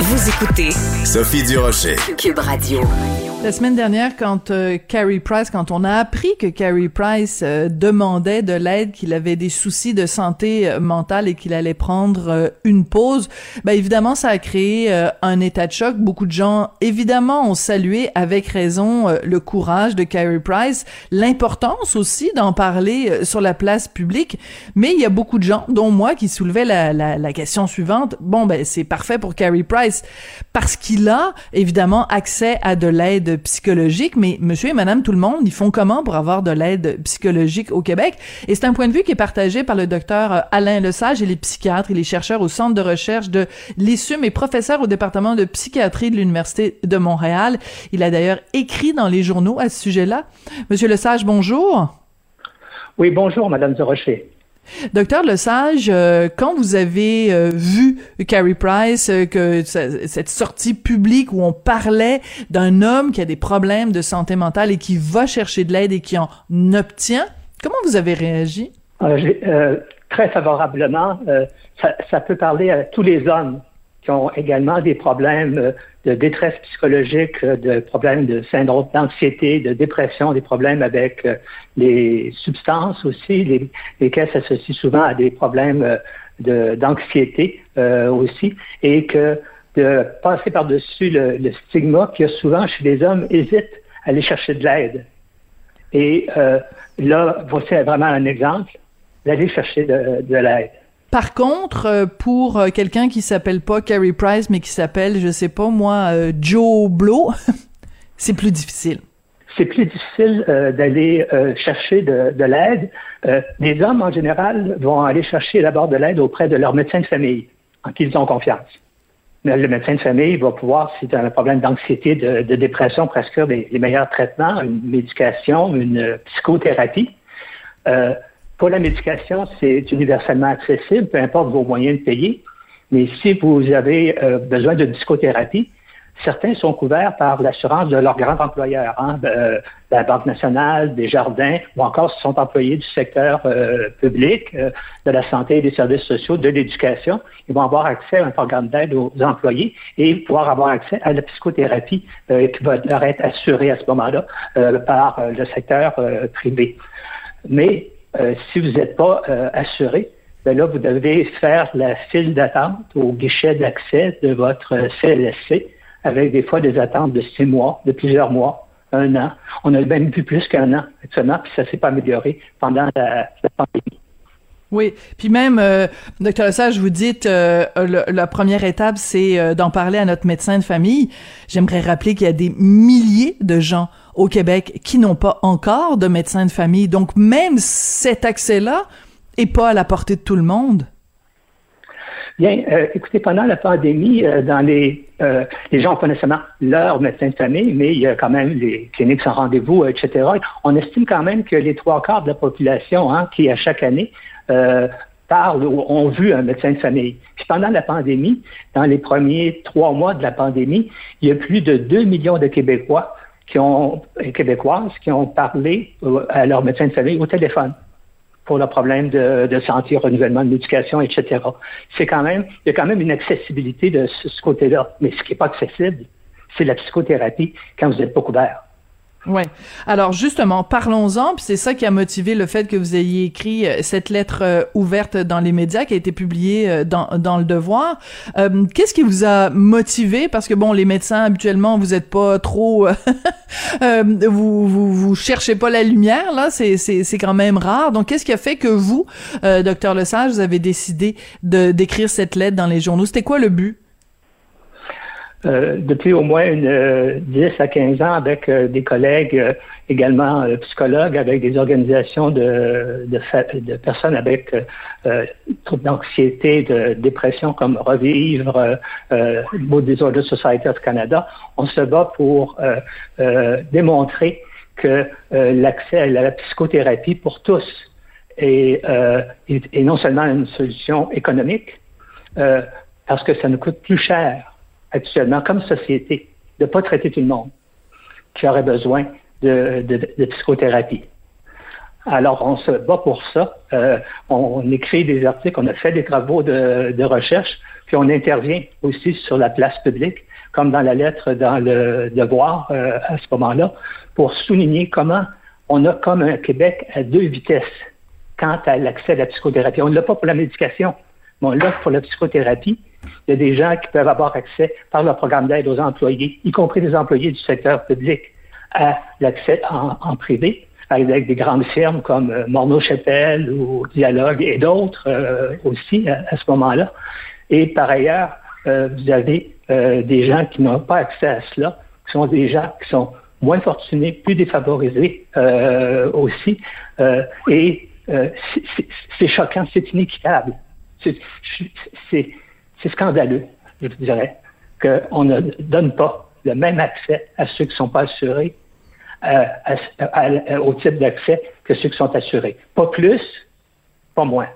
Vous écoutez Sophie Durocher. Cube Radio. La semaine dernière, quand euh, Carrie Price, quand on a appris que Carrie Price euh, demandait de l'aide, qu'il avait des soucis de santé euh, mentale et qu'il allait prendre une pause, ben évidemment, ça a créé un état de choc. Beaucoup de gens, évidemment, ont salué avec raison le courage de Carrie Price, l'importance aussi d'en parler sur la place publique. Mais il y a beaucoup de gens, dont moi, qui soulevaient la, la, la question suivante. Bon, ben c'est parfait pour Carrie Price parce qu'il a évidemment accès à de l'aide psychologique, mais monsieur et madame tout le monde, ils font comment pour avoir de l'aide psychologique au Québec? Et c'est un point de vue qui est partagé par le docteur euh, Alain Lesage et les psychiatres et les chercheurs au Centre de recherche de l'ISUM et professeur au département de psychiatrie de l'Université de Montréal. Il a d'ailleurs écrit dans les journaux à ce sujet-là. Monsieur Lesage, bonjour. Oui, bonjour, madame de Rocher. Docteur Lesage, euh, quand vous avez euh, vu Carrie Price, euh, que cette sortie publique où on parlait d'un homme qui a des problèmes de santé mentale et qui va chercher de l'aide et qui en obtient, comment vous avez réagi? très favorablement. Ça, peut parler à tous les hommes qui ont également des problèmes de détresse psychologique, de problèmes de syndrome d'anxiété, de dépression, des problèmes avec euh, les substances aussi, les, lesquels s'associent souvent à des problèmes euh, d'anxiété euh, aussi, et que de passer par-dessus le, stigma qui a souvent chez les hommes hésite à aller chercher de l'aide. Et là, voici vraiment un exemple d'aller chercher de l'aide. Par contre, euh, pour euh, quelqu'un qui s'appelle pas Carrie Price, mais qui s'appelle, je sais pas moi, euh, Joe Blow, c'est plus difficile. C'est plus difficile d'aller chercher de, de l'aide. les hommes, en général, vont aller chercher d'abord de l'aide auprès de leur médecin de famille, en qui ils ont confiance. Mais le médecin de famille va pouvoir, si tu as un problème d'anxiété, de, dépression, prescrire les, meilleurs traitements, une médication, une psychothérapie. Pour la médication, c'est universellement accessible, peu importe vos moyens de payer. Mais si vous avez euh, besoin de psychothérapie, certains sont couverts par l'assurance de leur grand employeur, hein, euh, la Banque nationale, des jardins, ou encore ce sont employés du secteur euh, public, de la santé et des services sociaux, de l'éducation. Ils vont avoir accès à un programme d'aide aux employés et pouvoir avoir accès à la psychothérapie qui va leur être assurée à ce moment-là par le secteur privé. Mais si vous n'êtes pas euh, assuré, ben là, vous devez faire la file d'attente au guichet d'accès de votre CLSC avec des fois des attentes de six mois, de plusieurs mois, un an. On a même vu plus qu'un an actuellement, puis ça s'est pas amélioré pendant la, pandémie. Oui, puis même, euh, docteur Sage, vous dites la première étape, c'est d'en parler à notre médecin de famille. J'aimerais rappeler qu'il y a des milliers de gens au Québec qui n'ont pas encore de médecin de famille. Donc, même cet accès-là est pas à la portée de tout le monde. Bien, euh, écoutez, pendant la pandémie, euh, dans les, euh, les gens n'ont pas nécessairement leur médecin de famille, mais il y a quand même les cliniques sans rendez-vous, etc. On estime quand même que les trois quarts de la population hein, qui, à chaque année, parlent ou ont vu un médecin de famille. Puis pendant la pandémie, dans les premiers trois mois de la pandémie, il y a plus de 2 millions de Québécois qui ont, québécoises qui ont parlé à leur médecin de famille au téléphone pour le problème de, santé, renouvellement de l'éducation, etc. C'est quand même, il y a quand même une accessibilité de ce, côté-là. Mais ce qui n'est pas accessible, c'est la psychothérapie quand vous n'êtes pas couvert. Ouais. Alors justement, parlons-en. Puis c'est ça qui a motivé le fait que vous ayez écrit euh, cette lettre euh, ouverte dans les médias qui a été publiée euh, dans, dans le Devoir. Qu'est-ce qui vous a motivé? Parce que bon, les médecins habituellement, vous êtes pas trop, vous, vous vous cherchez pas la lumière là. C'est quand même rare. Donc qu'est-ce qui a fait que vous, docteur Lesage, vous avez décidé d'écrire cette lettre dans les journaux? C'était quoi le but? euh, depuis au moins une, 10 euh, à 15 ans avec euh, des collègues également psychologues, avec des organisations de, de, personnes avec troubles d'anxiété, de dépression comme Revivre, euh, Disorder Society of Canada. On se bat pour démontrer que l'accès à la psychothérapie pour tous est, est, non seulement une solution économique, parce que ça nous coûte plus cher actuellement comme société de ne pas traiter tout le monde qui aurait besoin de, de, psychothérapie. Alors, on se bat pour ça. Euh, on, écrit des articles, on a fait des travaux de, de, recherche, puis on intervient aussi sur la place publique, comme dans la lettre dans le devoir euh, à ce moment-là, pour souligner comment on a comme un Québec à deux vitesses quant à l'accès à la psychothérapie. On ne l'a pas pour la médication, mais on l'a pour la psychothérapie. Il y a des gens qui peuvent avoir accès par le programme d'aide aux employés, y compris les employés du secteur public, à l'accès en, privé, avec des grandes firmes comme euh, Morneau-Chapelle ou Dialogue et d'autres euh, aussi à, ce moment-là. Et par ailleurs, euh, vous avez des gens qui n'ont pas accès à cela, qui sont des gens qui sont moins fortunés, plus défavorisés aussi. et c'est choquant, c'est inéquitable. C'est scandaleux, je dirais, qu'on ne donne pas le même accès à ceux qui ne sont pas assurés euh, au type d'accès que ceux qui sont assurés. Pas plus, pas moins.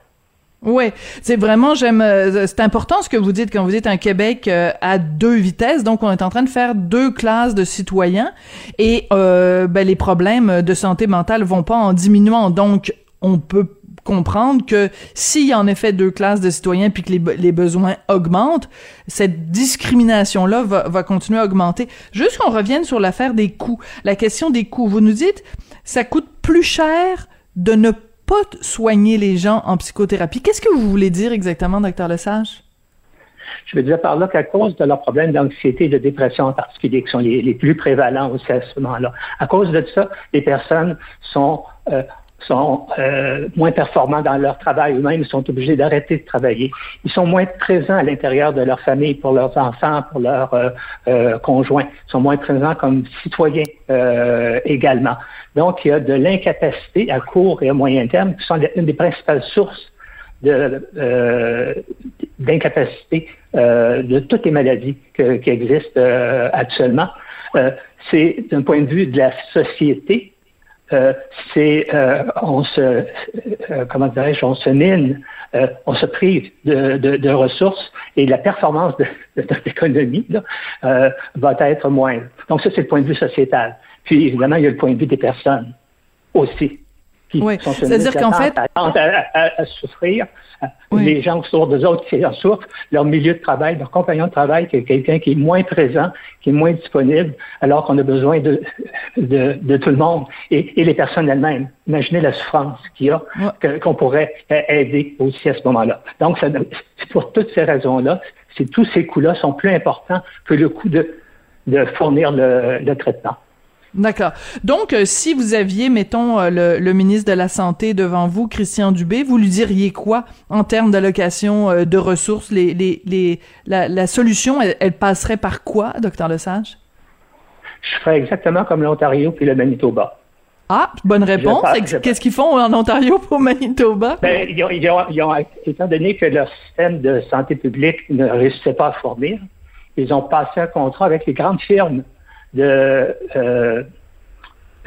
Oui, c'est vraiment j'aime euh, c'est important ce que vous dites quand vous dites un Québec euh, à deux vitesses donc on est en train de faire deux classes de citoyens et ben, les problèmes de santé mentale vont pas en diminuant donc on peut comprendre que s'il y a en effet deux classes de citoyens puis que les, besoins augmentent, cette discrimination-là va, va continuer à augmenter. Juste qu'on revienne sur l'affaire des coûts. La question des coûts. Vous nous dites, ça coûte plus cher de ne pas soigner les gens en psychothérapie. Qu'est-ce que vous voulez dire exactement, docteur Lesage? Je veux dire par là qu'à cause de leurs problèmes d'anxiété et de dépression en particulier, qui sont les, les plus prévalents aussi à ce moment-là, à cause de ça, les personnes sont euh, sont euh, moins performants dans leur travail eux-mêmes, sont obligés d'arrêter de travailler. Ils sont moins présents à l'intérieur de leur famille pour leurs enfants, pour leurs euh, euh, conjoints. Ils sont moins présents comme citoyens également. Donc, il y a de l'incapacité à court et à moyen terme qui sont une des principales sources d'incapacité de, toutes les maladies qui existent actuellement. C'est d'un point de vue de la société, euh, c'est euh, on se euh, comment dirais-je, on se mine, on se prive de, de, de, ressources et la performance de, de notre économie va être moindre. Donc ça, c'est le point de vue sociétal. Puis évidemment, il y a le point de vue des personnes aussi. Oui. C'est-à-dire qu'en fait, à, souffrir, les gens autour des autres qui en souffrent, leur milieu de travail, leur compagnon de travail, qui est quelqu'un qui est moins présent, qui est moins disponible, alors qu'on a besoin de, de, de, tout le monde et, et les personnes elles-mêmes. Imaginez la souffrance qu'il y a, qu'on pourrait aider aussi à ce moment-là. Donc, c'est pour toutes ces raisons-là, tous ces coûts-là sont plus importants que le coût de, de fournir le, le traitement. D'accord. Donc, euh, si vous aviez, mettons, euh, le, ministre de la Santé devant vous, Christian Dubé, vous lui diriez quoi en termes d'allocation euh, de ressources? Les, les, les, la, la solution, elle, passerait par quoi, docteur Lesage? Je ferais exactement comme l'Ontario puis le Manitoba. Ah, bonne réponse. Qu'est-ce qu'ils font en Ontario pour Manitoba? Ben, ils ont, ils ont, étant donné que leur système de santé publique ne réussissait pas à fournir, ils ont passé un contrat avec les grandes firmes de, euh,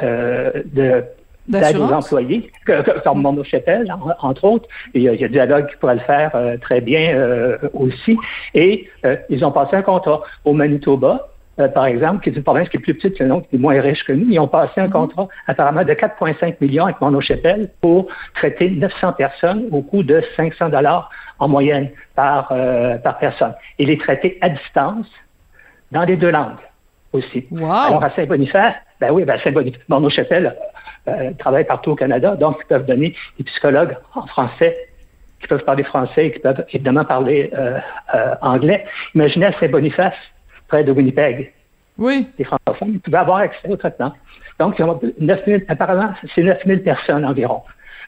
euh, de d'aide aux employés, comme Chapelle, entre autres. Il y, a, il y a Dialogue qui pourrait le faire euh, très bien euh, aussi. Et euh, ils ont passé un contrat au Manitoba, par exemple, qui est une province qui est plus petite que nous, qui est moins riche que nous. Ils ont passé un mm-hmm. contrat apparemment de 4,5 millions avec Mono Chapelle pour traiter 900 personnes au coût de 500 dollars en moyenne par, par personne. Et les traiter à distance dans les deux langues aussi. Alors à Saint-Boniface, ben oui, ben Saint-Boniface, nos Chapelle euh, travaille partout au Canada, donc ils peuvent donner des psychologues en français qui peuvent parler français et qui peuvent évidemment parler euh, euh, anglais. Imaginez à Saint-Boniface, près de Winnipeg. Oui. Les francophones, ils pouvaient avoir accès au traitement. Donc, 9 000, apparemment, c'est 9 000 personnes environ.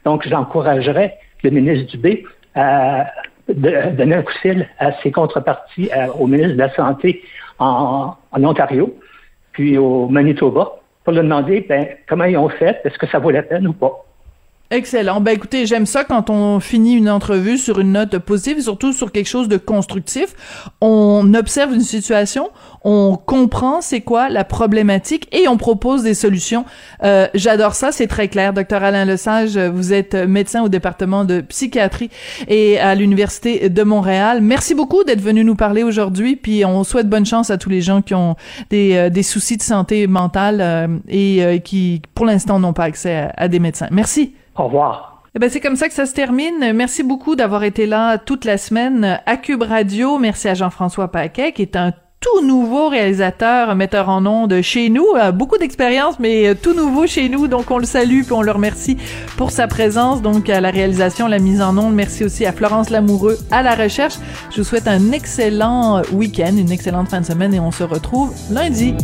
Donc, j'encouragerais le ministre Dubé à donner un coup de fil à ses contreparties, au ministre de la Santé en, Ontario, puis au Manitoba, pour leur demander ben, comment ils ont fait, est-ce que ça vaut la peine ou pas? Excellent. Ben écoutez, j'aime ça quand on finit une entrevue sur une note positive, surtout sur quelque chose de constructif. On observe une situation, on comprend c'est quoi la problématique et on propose des solutions. Euh, J'adore ça, c'est très clair. Docteur Alain Lesage, vous êtes médecin au département de psychiatrie et à l'université de Montréal. Merci beaucoup d'être venu nous parler aujourd'hui. Puis on souhaite bonne chance à tous les gens qui ont des, euh, des soucis de santé mentale euh, et euh, qui, pour l'instant, n'ont pas accès à des médecins. Merci. Au revoir. Eh ben c'est comme ça que ça se termine. Merci beaucoup d'avoir été là toute la semaine à Cube Radio. Merci à Jean-François Paquet qui est un tout nouveau réalisateur, metteur en ondes chez nous, beaucoup d'expérience, mais tout nouveau chez nous, donc on le salue puis on le remercie pour sa présence, donc à la réalisation, la mise en ondes. Merci aussi à Florence Lamoureux à la recherche. Je vous souhaite un excellent week-end, une excellente fin de semaine et on se retrouve lundi.